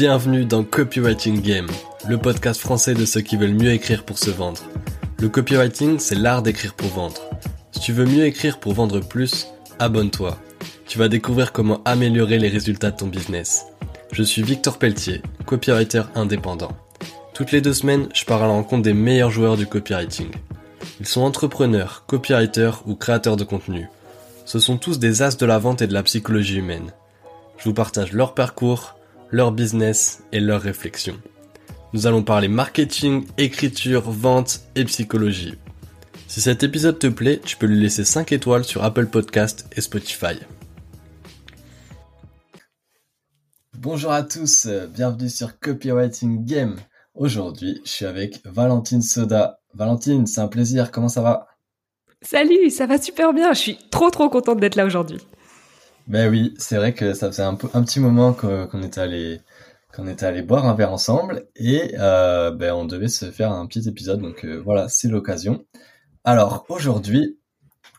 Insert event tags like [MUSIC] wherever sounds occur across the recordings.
Bienvenue dans Copywriting Game, le podcast français de ceux qui veulent mieux écrire pour se vendre. Le copywriting, c'est l'art d'écrire pour vendre. Si tu veux mieux écrire pour vendre plus, abonne-toi. Tu vas découvrir comment améliorer les résultats de ton business. Je suis Victor Pelletier, copywriter indépendant. Toutes les deux semaines, je pars à la rencontre des meilleurs joueurs du copywriting. Ils sont entrepreneurs, copywriters ou créateurs de contenu. Ce sont tous des as de la vente et de la psychologie humaine. Je vous partage leur parcours, leur business et leurs réflexions. Nous allons parler marketing, écriture, vente et psychologie. Si cet épisode te plaît, tu peux lui laisser 5 étoiles sur Apple Podcast et Spotify. Bonjour à tous, bienvenue sur Copywriting Game. Aujourd'hui, je suis avec Valentine Soda. Valentine, c'est un plaisir, comment ça va? Salut, ça va super bien, je suis trop trop contente d'être là aujourd'hui. Ben oui, c'est vrai que ça faisait un, un petit moment qu'on était allé qu'on était allé boire un verre ensemble et euh, ben on devait se faire un petit épisode donc euh, voilà c'est l'occasion. Alors aujourd'hui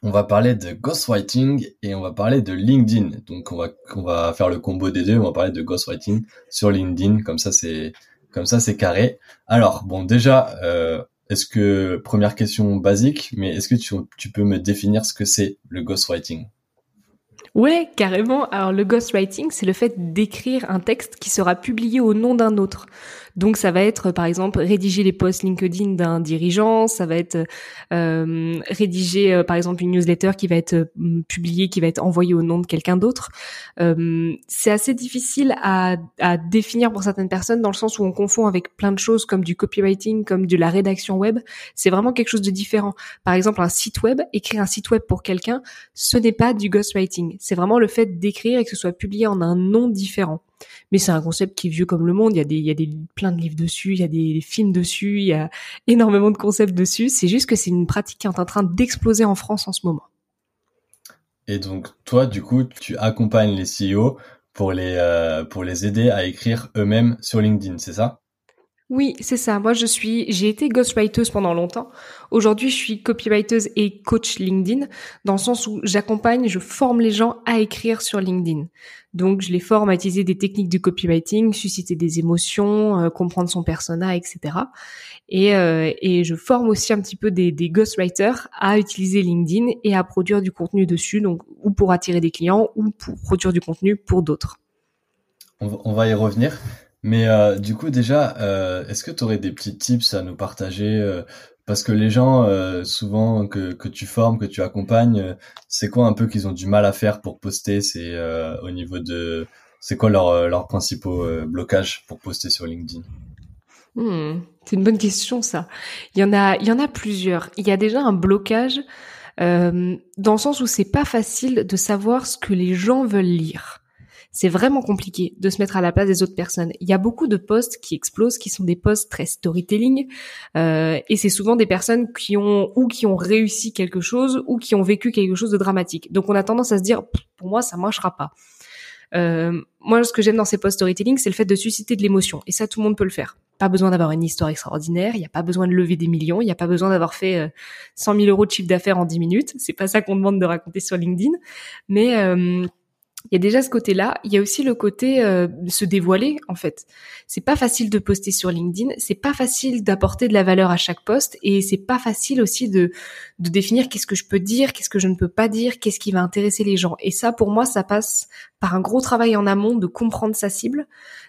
on va parler de ghostwriting et on va parler de LinkedIn donc on va on va faire le combo des deux on va parler de ghostwriting sur LinkedIn comme ça c'est comme ça c'est carré. Alors bon déjà euh, est-ce que première question basique mais est-ce que tu, tu peux me définir ce que c'est le ghostwriting? Ouais, carrément. Alors le ghostwriting, c'est le fait d'écrire un texte qui sera publié au nom d'un autre. Donc ça va être par exemple rédiger les posts LinkedIn d'un dirigeant, ça va être euh, rédiger euh, par exemple une newsletter qui va être euh, publiée, qui va être envoyée au nom de quelqu'un d'autre. C'est assez difficile à, à, définir pour certaines personnes dans le sens où on confond avec plein de choses comme du copywriting, comme de la rédaction web. C'est vraiment quelque chose de différent. Par exemple un site web, écrire un site web pour quelqu'un, ce n'est pas du ghostwriting. C'est vraiment le fait d'écrire et que ce soit publié en un nom différent. Mais c'est un concept qui est vieux comme le monde. Il y a des, il plein de livres dessus, il y a des, films dessus, il y a énormément de concepts dessus. C'est juste que c'est une pratique qui est en train d'exploser en France en ce moment. Et donc toi, du coup, tu accompagnes les CEO pour les euh, pour les aider à écrire eux-mêmes sur LinkedIn, c'est ça? Oui, c'est ça. Moi, je suis, j'ai été ghostwriter pendant longtemps. Aujourd'hui, je suis copywriter et coach LinkedIn, dans le sens où j'accompagne, je forme les gens à écrire sur LinkedIn. Donc, je les forme à utiliser des techniques de copywriting, susciter des émotions, euh, comprendre son persona, etc. Et, euh, et je forme aussi un petit peu des, des ghostwriters à utiliser LinkedIn et à produire du contenu dessus, donc ou pour attirer des clients ou pour produire du contenu pour d'autres. On va y revenir. Mais euh, du coup, déjà, euh, est-ce que tu aurais des petits tips à nous partager euh, Parce que les gens, souvent, que, que tu formes, que tu accompagnes, c'est quoi un peu qu'ils ont du mal à faire pour poster? C'est au niveau de... C'est quoi leurs leur principaux blocages pour poster sur LinkedIn? Hmm, C'est une bonne question, ça. Il y en a, il y en a plusieurs. Il y a déjà un blocage dans le sens où c'est pas facile de savoir ce que les gens veulent lire c'est vraiment compliqué de se mettre à la place des autres personnes. Il y a beaucoup de posts qui explosent, qui sont des posts très storytelling, euh, et c'est souvent des personnes qui ont ou qui ont réussi quelque chose ou qui ont vécu quelque chose de dramatique. Donc on a tendance à se dire, pour moi, ça marchera pas. Euh, moi, ce que j'aime dans ces posts storytelling, c'est le fait de susciter de l'émotion, et ça, tout le monde peut le faire. Pas besoin d'avoir une histoire extraordinaire, il n'y a pas besoin de lever des millions, il n'y a pas besoin d'avoir fait euh, 100 000 euros de chiffre d'affaires en 10 minutes. C'est pas ça qu'on demande de raconter sur LinkedIn, mais euh, il y a déjà ce côté-là. Il y a aussi le côté euh, se dévoiler en fait. C'est pas facile de poster sur LinkedIn. C'est pas facile d'apporter de la valeur à chaque poste et c'est pas facile aussi de de définir qu'est-ce que je peux dire, qu'est-ce que je ne peux pas dire, qu'est-ce qui va intéresser les gens. Et ça, pour moi, ça passe par un gros travail en amont de comprendre sa cible,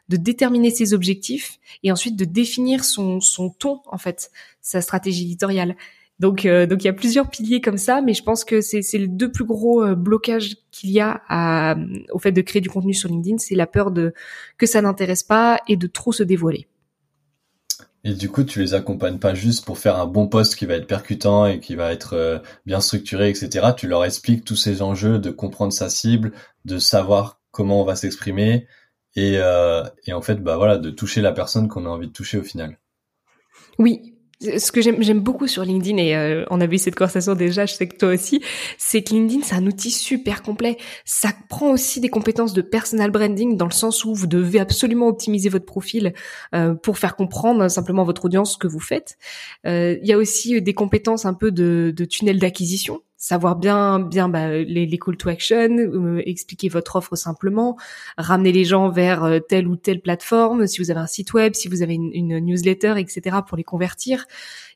de déterminer ses objectifs et ensuite de définir son son ton en fait, sa stratégie éditoriale. Donc, euh, donc il y a plusieurs piliers comme ça, mais je pense que c'est les deux plus gros euh, blocages qu'il y a à, au fait de créer du contenu sur LinkedIn, c'est la peur de que ça n'intéresse pas et de trop se dévoiler. Et du coup, tu les accompagnes pas juste pour faire un bon poste qui va être percutant et qui va être euh, bien structuré, etc. Tu leur expliques tous ces enjeux de comprendre sa cible, de savoir comment on va s'exprimer et, et en fait, bah voilà, de toucher la personne qu'on a envie de toucher au final. Oui, ce que j'aime beaucoup sur LinkedIn, et euh, on a vu cette conversation déjà, je sais que toi aussi, c'est que LinkedIn, c'est un outil super complet. Ça prend aussi des compétences de personal branding dans le sens où vous devez absolument optimiser votre profil euh, pour faire comprendre simplement votre audience ce que vous faites. Euh, il y a aussi des compétences un peu de, de tunnel d'acquisition savoir bien bien bah, les, les, call to action, euh, expliquer votre offre simplement, ramener les gens vers euh, telle ou telle plateforme, si vous avez un site web, si vous avez une, une, newsletter, etc. pour les convertir.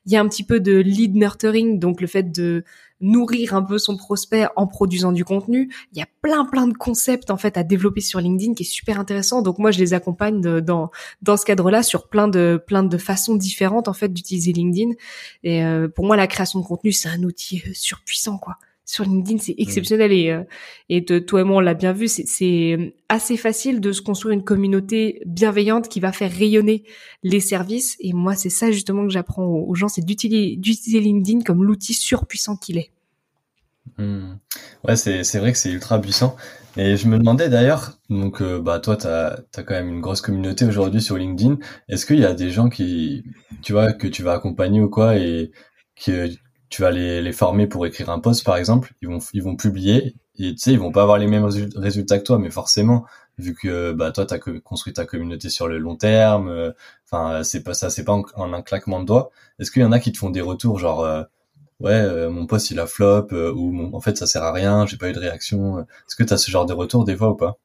Il y a un petit peu de lead nurturing, donc le fait de nourrir un peu son prospect en produisant du contenu. Il y a plein plein de concepts en fait à développer sur LinkedIn qui est super intéressant. Donc moi je les accompagne dans dans ce cadre-là sur plein de plein de façons différentes en fait d'utiliser LinkedIn. Et euh, pour moi la création de contenu c'est un outil euh, surpuissant quoi sur LinkedIn, c'est exceptionnel et euh, et toi et moi on l'a bien vu, c'est assez facile de se construire une communauté bienveillante qui va faire rayonner les services et moi c'est ça justement que j'apprends aux gens, c'est d'utiliser LinkedIn comme l'outil surpuissant qu'il est. Hmm. Ouais, c'est c'est vrai que c'est ultra puissant. Et je me demandais d'ailleurs, donc euh, bah toi t'as as quand même une grosse communauté aujourd'hui sur LinkedIn. Est-ce qu'il y a des gens qui, tu vois, que tu vas accompagner ou quoi et que tu vas les, les former pour écrire un post par exemple, ils vont ils vont publier et tu sais ils vont pas avoir les mêmes résultats que toi, mais forcément vu que bah toi t'as construit ta communauté sur le long terme, euh, enfin c'est pas ça c'est pas en, un claquement de doigts. Est-ce qu'il y en a qui te font des retours genre euh, ouais euh, mon post il a flop ou en fait ça sert à rien, j'ai pas eu de réaction. Est-ce que t'as ce genre de retour des fois ou pas?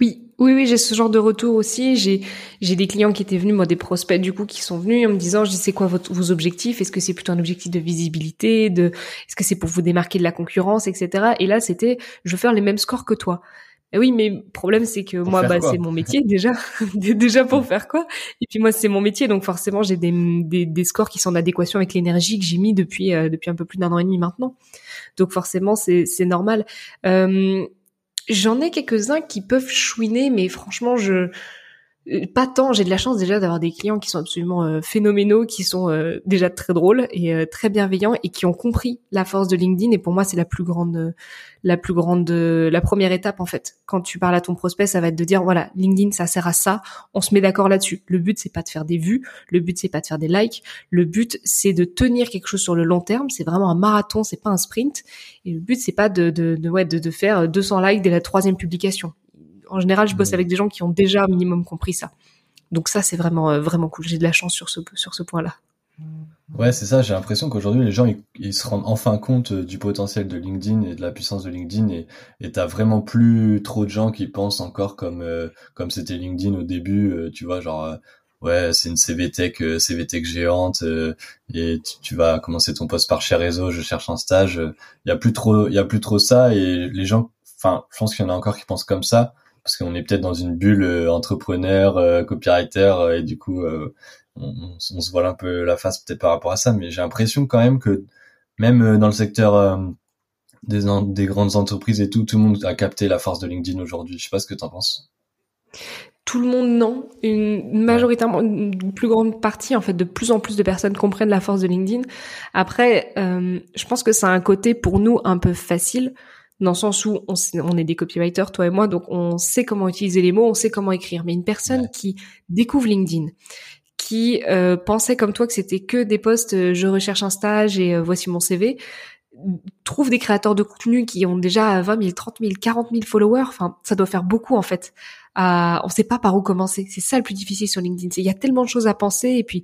Oui, oui, oui, j'ai ce genre de retour aussi. J'ai, j'ai des clients qui étaient venus, moi, des prospects du coup, qui sont venus en me disant, je dis, c'est quoi votre, vos objectifs? Est-ce que c'est plutôt un objectif de visibilité De, est-ce que c'est pour vous démarquer de la concurrence, etc. Et là, c'était, je veux faire les mêmes scores que toi. Et oui, mais le problème, c'est que moi, bah, c'est mon métier déjà, [LAUGHS] déjà pour faire quoi? Et puis moi, c'est mon métier, donc forcément, j'ai des, des, des, scores qui sont en adéquation avec l'énergie que j'ai mis depuis euh, depuis un peu plus d'un an et demi maintenant. Donc forcément, c'est c'est normal. Euh, J'en ai quelques-uns qui peuvent chouiner, mais franchement, je pas tant. J'ai de la chance déjà d'avoir des clients qui sont absolument euh, phénoménaux, qui sont euh, déjà très drôles et très bienveillants et qui ont compris la force de LinkedIn. Et pour moi, c'est la plus grande, la plus grande, la première étape en fait. Quand tu parles à ton prospect, ça va être de dire voilà, LinkedIn, ça sert à ça. On se met d'accord là-dessus. Le but, c'est pas de faire des vues. Le but, c'est pas de faire des likes. Le but, c'est de tenir quelque chose sur le long terme. C'est vraiment un marathon, c'est pas un sprint. Et le but, c'est pas de, de, de, ouais, de, de faire 200 likes dès la troisième publication en général, je bosse avec des gens qui ont déjà un minimum compris ça. Donc ça, c'est vraiment euh, vraiment cool. J'ai de la chance sur ce sur ce point-là. Ouais, c'est ça. J'ai l'impression qu'aujourd'hui, les gens ils, se rendent enfin compte euh, du potentiel de LinkedIn et de la puissance de LinkedIn et et t'as vraiment plus trop de gens qui pensent encore comme euh, comme c'était LinkedIn au début. tu vois, genre ouais, c'est une CVTech CVTech géante et tu, vas commencer ton poste par chez réseau. Je cherche un stage. Il y a plus trop il y a plus trop ça et les gens. Enfin, je pense qu'il y en a encore qui pensent comme ça parce qu'on est peut-être dans une bulle euh, entrepreneur, euh, copywriter, euh, et du coup, on, se voile un peu la face peut-être par rapport à ça, mais j'ai l'impression quand même que même dans le secteur des, des grandes entreprises et tout, tout le monde a capté la force de LinkedIn aujourd'hui. Je sais pas ce que tu en penses. Tout le monde non, une majoritairement une plus grande partie en fait de plus en plus de personnes comprennent la force de LinkedIn. Après, je pense que c'est un côté pour nous un peu facile dans le sens où on, on, est des copywriters, toi et moi, donc on sait comment utiliser les mots, on sait comment écrire. Mais une personne qui découvre LinkedIn, qui euh, pensait comme toi que c'était que des posts, euh, je recherche un stage et euh, voici mon CV, trouve des créateurs de contenu qui ont déjà 20 000, 30 000, 40 000 followers. Enfin, ça doit faire beaucoup en fait. On sait pas par où commencer. C'est ça le plus difficile sur LinkedIn. Il y a tellement de choses à penser et puis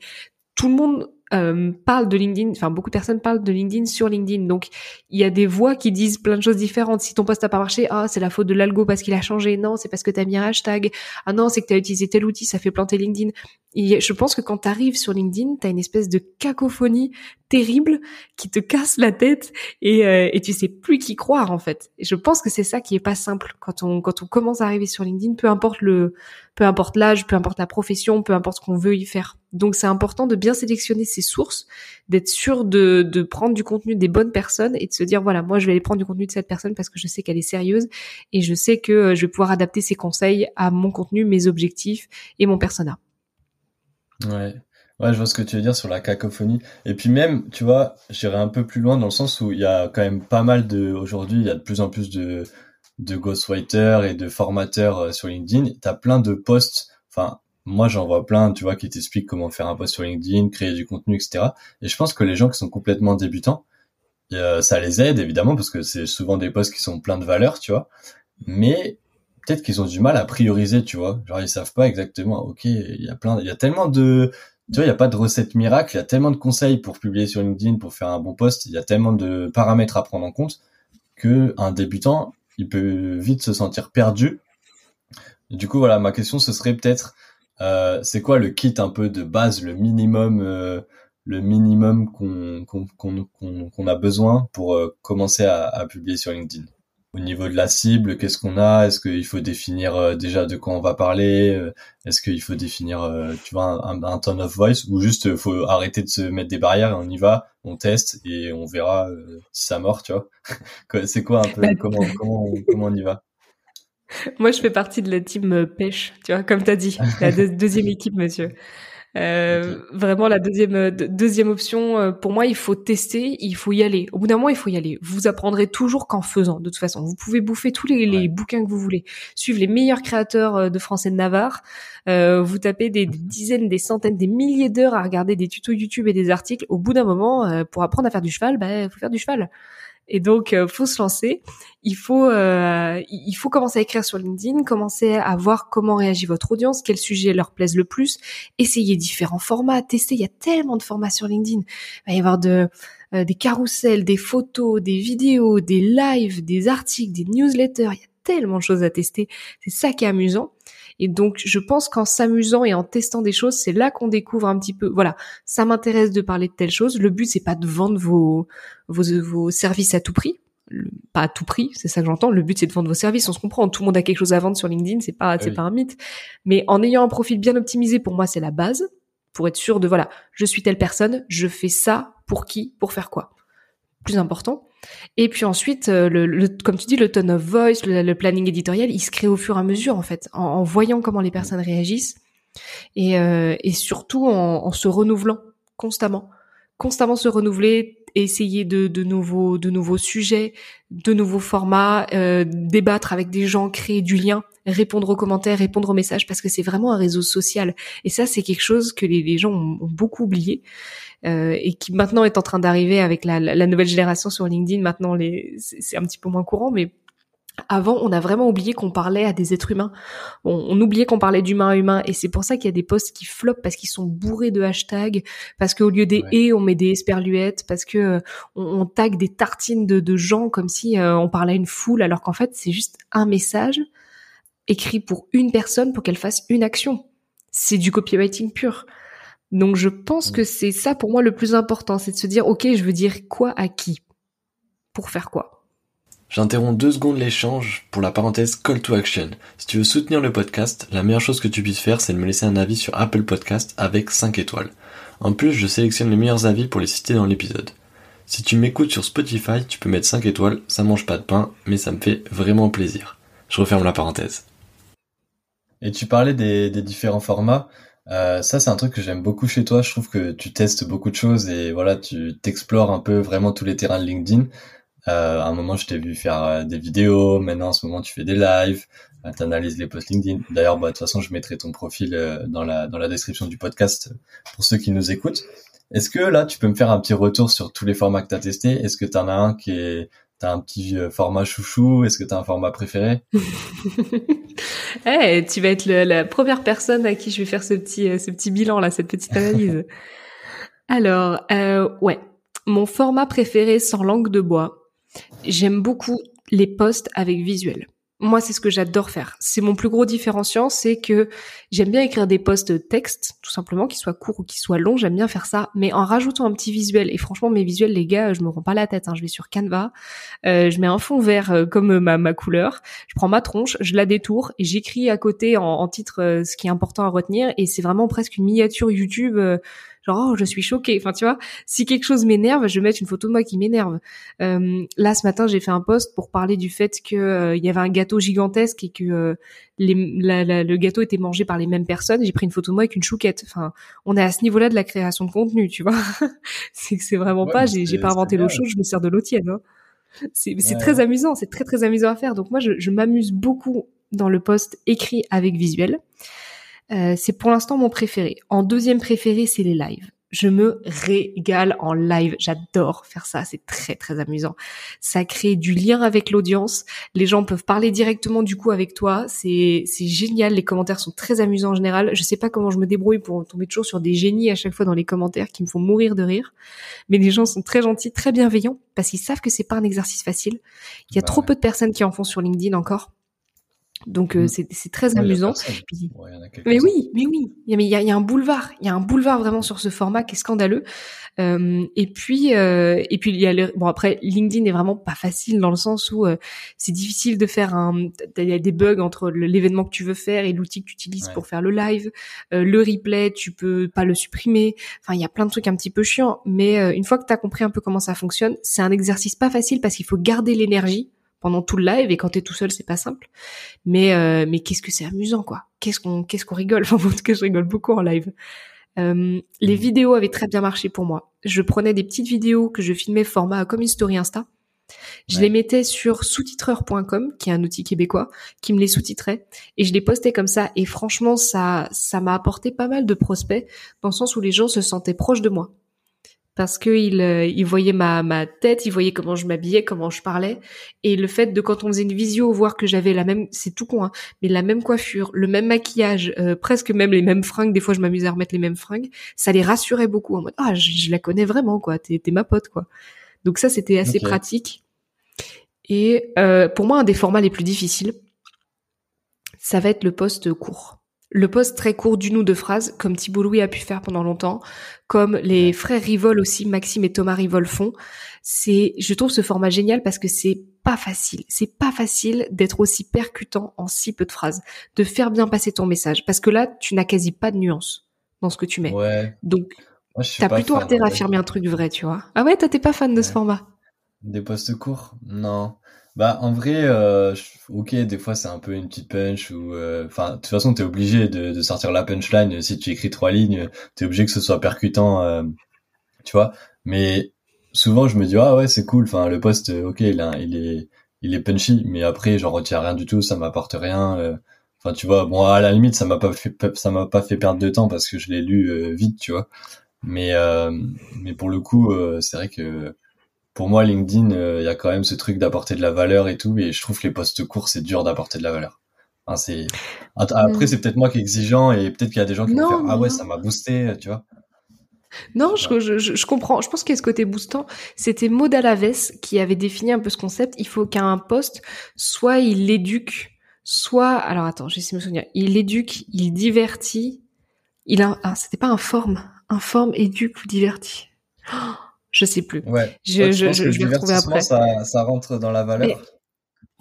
tout le monde euh, parle de LinkedIn, enfin beaucoup de personnes parlent de LinkedIn sur LinkedIn. Donc il y a des voix qui disent plein de choses différentes. Si ton post n'a pas marché, ah c'est la faute de l'algo parce qu'il a changé. Non, c'est parce que tu as mis un hashtag. Ah non, c'est que tu as utilisé tel outil, ça fait planter LinkedIn. Et je pense que quand tu arrives sur LinkedIn, tu as une espèce de cacophonie terrible qui te casse la tête et, euh, et tu sais plus qui croire en fait. Et je pense que c'est ça qui est pas simple quand on quand on commence à arriver sur LinkedIn, peu importe le peu importe l'âge, peu importe la profession, peu importe ce qu'on veut y faire. Donc c'est important de bien sélectionner ses sources, d'être sûr de, prendre du contenu des bonnes personnes et de se dire voilà, moi je vais aller prendre du contenu de cette personne parce que je sais qu'elle est sérieuse et je sais que euh, je vais pouvoir adapter ses conseils à mon contenu, mes objectifs et mon persona. Ouais. Ouais, je vois ce que tu veux dire sur la cacophonie. Et puis même, tu vois, j'irai un peu plus loin dans le sens où il y a quand même pas mal de, aujourd'hui, il y a de plus en plus de, de ghostwriters et de formateurs euh, sur LinkedIn. T'as plein de posts, enfin, moi j'en vois plein, tu vois, qui t'expliquent comment faire un post sur LinkedIn, créer du contenu, etc. Et je pense que les gens qui sont complètement débutants, euh, ça les aide évidemment parce que c'est souvent des posts qui sont pleins de valeur, tu vois. Mais peut-être qu'ils ont du mal à prioriser, tu vois. Genre ils savent pas exactement. Ok, il y a plein, il y a tellement de tu vois, il n'y a pas de recette miracle. Il y a tellement de conseils pour publier sur LinkedIn, pour faire un bon post. Il y a tellement de paramètres à prendre en compte que un débutant, il peut vite se sentir perdu. du coup, voilà, ma question, ce serait peut-être, euh, c'est quoi le kit un peu de base, le minimum, euh, le minimum qu'on qu'on qu'on a besoin pour euh, commencer à, à publier sur LinkedIn? Au niveau de la cible, qu'est-ce qu'on a? Est-ce qu'il faut définir euh, déjà de quoi on va parler? Est-ce qu'il faut définir, tu vois, un, un, tone of voice? Ou juste faut arrêter de se mettre des barrières et on y va, on teste et on verra si ça mord, tu vois? [LAUGHS] C'est quoi un peu bah, comment, comment, comment on y va? [LAUGHS] Moi, je fais partie de la team pêche, tu vois, comme tu as dit, la [LAUGHS] deuxième équipe, monsieur. Euh, vraiment, la deuxième euh, deuxième option, euh, pour moi, il faut tester, il faut y aller. Au bout d'un moment, il faut y aller. Vous apprendrez toujours qu'en faisant. De toute façon, vous pouvez bouffer tous les, les bouquins que vous voulez, suivre les meilleurs créateurs de français de Navarre. vous tapez des, dizaines, des centaines, des milliers d'heures à regarder des tutos YouTube et des articles. Au bout d'un moment, pour apprendre à faire du cheval, bah, faut faire du cheval. Et donc, euh, faut se lancer. Il faut, euh, il faut commencer à écrire sur LinkedIn, commencer à voir comment réagit votre audience, quels sujets leur plaisent le plus, essayer différents formats, tester. Il y a tellement de formats sur LinkedIn. Il va y avoir de, euh, des carousels, des photos, des vidéos, des lives, des articles, des newsletters. Il y a tellement de choses à tester. C'est ça qui est amusant. Et donc, je pense qu'en s'amusant et en testant des choses, c'est là qu'on découvre un petit peu. Voilà, ça m'intéresse de parler de telle chose. Le but, c'est pas de vendre vos, vos, vos services à tout prix. pas à tout prix, c'est ça que j'entends. Le but, c'est de vendre vos services. On se comprend. Tout le monde a quelque chose à vendre sur LinkedIn. C'est pas, c'est pas un mythe. Mais en ayant un profil bien optimisé, pour moi, c'est la base. Pour être sûr de, voilà, je suis telle personne, je fais ça pour qui, pour faire quoi? Plus important. Et puis ensuite, euh, le, comme tu dis, le tone of voice, le, planning éditorial, il se crée au fur et à mesure en fait, en, voyant comment les personnes réagissent et, euh, et surtout en, se renouvelant constamment, constamment se renouveler, essayer de, de nouveaux de nouveaux sujets, de nouveaux formats, euh, débattre avec des gens, créer du lien, répondre aux commentaires, répondre aux messages, parce que c'est vraiment un réseau social. Et ça, c'est quelque chose que les, les gens ont, ont beaucoup oublié. Euh, et qui maintenant est en train d'arriver avec la, la, nouvelle génération sur LinkedIn. Maintenant, les, c'est un petit peu moins courant, mais avant, on a vraiment oublié qu'on parlait à des êtres humains. On, on oubliait qu'on parlait d'humain à humain, et c'est pour ça qu'il y a des posts qui floppent parce qu'ils sont bourrés de hashtags, parce qu'au lieu des et, on met des esperluettes, parce que euh, on, on tag des tartines de, de gens comme si euh, on parlait à une foule, alors qu'en fait c'est juste un message écrit pour une personne pour qu'elle fasse une action. C'est du copywriting pur. Donc je pense que c'est ça pour moi le plus important, c'est de se dire ok, je veux dire quoi à qui? Pour faire quoi? J'interromps deux secondes l'échange pour la parenthèse call to action. Si tu veux soutenir le podcast, la meilleure chose que tu puisses faire, c'est de me laisser un avis sur Apple Podcast avec 5 étoiles. En plus, je sélectionne les meilleurs avis pour les citer dans l'épisode. Si tu m'écoutes sur Spotify, tu peux mettre 5 étoiles, ça mange pas de pain, mais ça me fait vraiment plaisir. Je referme la parenthèse. Et tu parlais des différents formats. Euh, ça, c'est un truc que j'aime beaucoup chez toi. Je trouve que tu testes beaucoup de choses et voilà, tu t'explores un peu vraiment tous les terrains de LinkedIn. Euh, à un moment, je t'ai vu faire euh, des vidéos. Maintenant, en ce moment, tu fais des lives. Euh, tu analyses les posts LinkedIn. D'ailleurs, bah, de toute façon, je mettrai ton profil dans la dans la description du podcast pour ceux qui nous écoutent. Est-ce que là, tu peux me faire un petit retour sur tous les formats que tu as testés? Est-ce que tu en as un qui est T'as un petit format chouchou Est-ce que t'as un format préféré? [LAUGHS] Eh, tu vas être la première personne à qui je vais faire ce petit, euh, ce petit bilan là, cette petite analyse. [LAUGHS] Alors, euh, ouais, mon format préféré sans langue de bois. J'aime beaucoup les posts avec visuel. Moi, c'est ce que j'adore faire. C'est mon plus gros différenciant, c'est que j'aime bien écrire des posts texte, tout simplement, qui soient courts ou qui soient longs. J'aime bien faire ça, mais en rajoutant un petit visuel. Et franchement, mes visuels, les gars, je me rends pas la tête. Hein. Je vais sur Canva, euh, je mets un fond vert euh, comme ma, ma couleur, je prends ma tronche, je la détourne et j'écris à côté en, titre euh, ce qui est important à retenir. Et c'est vraiment presque une miniature YouTube genre oh, je suis choquée. Enfin tu vois, si quelque chose m'énerve, je vais mettre une photo de moi qui m'énerve. Euh, là ce matin j'ai fait un post pour parler du fait que euh, il y avait un gâteau gigantesque et que euh, les, le gâteau était mangé par les mêmes personnes. J'ai pris une photo de moi avec une chouquette. Enfin on est à ce niveau-là de la création de contenu, tu vois. [LAUGHS] c'est que c'est vraiment pas, j'ai pas inventé l'eau chaude, je me sers de l'eau tiède. Hein. C'est très amusant, c'est très très amusant à faire. Donc moi je, je m'amuse beaucoup dans le post écrit avec visuel. Euh, c'est pour l'instant mon préféré. En deuxième préféré, c'est les lives. Je me régale en live. J'adore faire ça. C'est très, très amusant. Ça crée du lien avec l'audience. Les gens peuvent parler directement du coup avec toi. C'est, c'est génial. Les commentaires sont très amusants en général. Je sais pas comment je me débrouille pour tomber toujours sur des génies à chaque fois dans les commentaires qui me font mourir de rire. Mais les gens sont très gentils, très bienveillants parce qu'ils savent que c'est pas un exercice facile. Il y a trop peu de personnes qui en font sur LinkedIn encore. Donc euh, mm. c'est très amusant. mais oui, mais oui, il y a, il y, a, un boulevard, il y a un boulevard vraiment sur ce format qui est scandaleux. Euh, et puis euh, et puis il y a le, bon après LinkedIn est vraiment pas facile dans le sens où euh, c'est difficile de faire un il y a des bugs entre l'événement que tu veux faire et l'outil que tu utilises pour faire le live, euh, le replay tu peux pas le supprimer. Enfin il y a plein de trucs un petit peu chiants. Mais une fois que tu as compris un peu comment ça fonctionne, c'est un exercice pas facile parce qu'il faut garder l'énergie pendant tout le live et quand t'es tout seul c'est pas simple. Mais euh, mais qu'est-ce que c'est amusant quoi. Qu'est-ce qu'on qu'est-ce qu'on rigole? [LAUGHS] Enfin en tout cas je rigole beaucoup en live. Euh, les mmh. vidéos avaient très bien marché pour moi. Je prenais des petites vidéos que je filmais format comme une story insta. Je les mettais sur sous-titreur.com, qui est un outil québécois, qui me les sous-titrait, et je les postais comme ça. Et franchement, ça, ça m'a apporté pas mal de prospects, dans le sens où les gens se sentaient proches de moi parce que il, euh, il voyait ma, ma tête, il voyait comment je m'habillais, comment je parlais, et le fait de quand on faisait une visio voir que j'avais la même, c'est tout con, hein, mais la même coiffure, le même maquillage, euh, presque même les mêmes fringues. Des fois, je m'amusais à remettre les mêmes fringues. Ça les rassurait beaucoup en mode ah je, la connais vraiment quoi, t'es ma pote quoi. Donc ça c'était assez pratique. Et euh, pour moi un des formats les plus difficiles, ça va être le poste court le post très court d'une ou deux phrases, comme Thibault Louis a pu faire pendant longtemps, comme les frères Rivol aussi, Maxime et Thomas Rivol font. C'est, je trouve ce format génial parce que c'est pas facile. C'est pas facile d'être aussi percutant en si peu de phrases, de faire bien passer ton message, parce que là, tu n'as quasi pas de nuance dans ce que tu mets. Ouais. Donc, t'as plutôt intérêt à affirmer un truc vrai, tu vois. Ah ouais, t'es pas fan de ce format? Des postes courts? Non. Bah en vrai, euh, ok, des fois c'est un peu une petite punch ou, euh, enfin, de toute façon t'es obligé de, de, sortir la punchline. Si tu écris trois lignes, t'es obligé que ce soit percutant, euh, tu vois. Mais souvent je me dis ah ouais c'est cool. Enfin le poste, ok, il, il est, il est punchy, mais après j'en retiens rien du tout, ça m'apporte rien. Euh. Enfin tu vois, bon à la limite ça m'a pas fait, ça m'a pas fait perdre de temps parce que je l'ai lu vite, tu vois. Mais mais pour le coup, c'est vrai que pour moi, LinkedIn, euh, il y a quand même ce truc d'apporter de la valeur et tout, et je trouve que les postes courts, c'est dur d'apporter de la valeur. Enfin, c'est après, c'est peut-être moi qui est exigeant et peut-être qu'il y a des gens qui vont faire ah ouais, ça m'a boosté, tu vois. Non, je, je, je, comprends. Je pense qu'il y a ce côté boostant. C'était Maud Alaves qui avait défini un peu ce concept. Il faut qu'un poste, soit il éduque, soit, alors attends, j'essaie de me souvenir. Il éduque, il divertit. Il a, ah, c'était pas informe, informe, éduque ou divertit. Oh je sais plus. Ouais. Je, je, je, je vais retrouver après. Ça, ça rentre dans la valeur.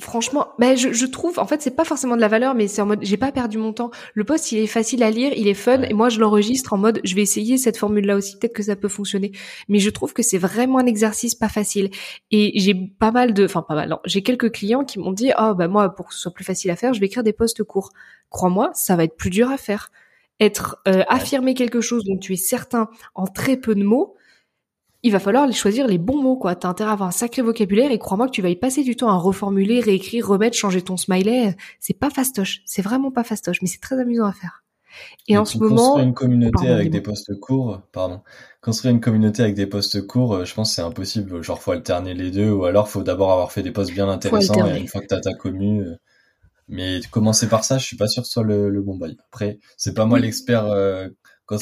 franchement, ben je, je trouve, en fait, c'est pas forcément de la valeur, mais c'est en mode, j'ai pas perdu mon temps. Le poste, il est facile à lire, il est fun, et moi, je l'enregistre en mode, je vais essayer cette formule-là aussi, peut-être que ça peut fonctionner. Mais je trouve que c'est vraiment un exercice pas facile. Et j'ai pas mal de, enfin pas mal, non, j'ai quelques clients qui m'ont dit, oh bah moi, pour que ce soit plus facile à faire, je vais écrire des postes courts. Crois-moi, ça va être plus dur à faire. Être euh, affirmer quelque chose dont tu es certain en très peu de mots, il va falloir choisir les bons mots, quoi. T'as intérêt à avoir un sacré vocabulaire et crois-moi que tu vas y passer du temps à reformuler, réécrire, remettre, changer ton smiley. C'est pas fastoche. C'est vraiment pas fastoche, mais c'est très amusant à faire. Et, en ce moment. Construire une communauté avec des postes courts, pardon. Construire une communauté avec des postes courts, euh, je pense que c'est impossible. Genre, faut alterner les deux, ou alors faut d'abord avoir fait des postes bien intéressants et une fois que t'as ta commu. Euh, mais commencer par ça, je suis pas sûr que ce soit le, bon bail. Après, c'est pas moi l'expert euh, Euh.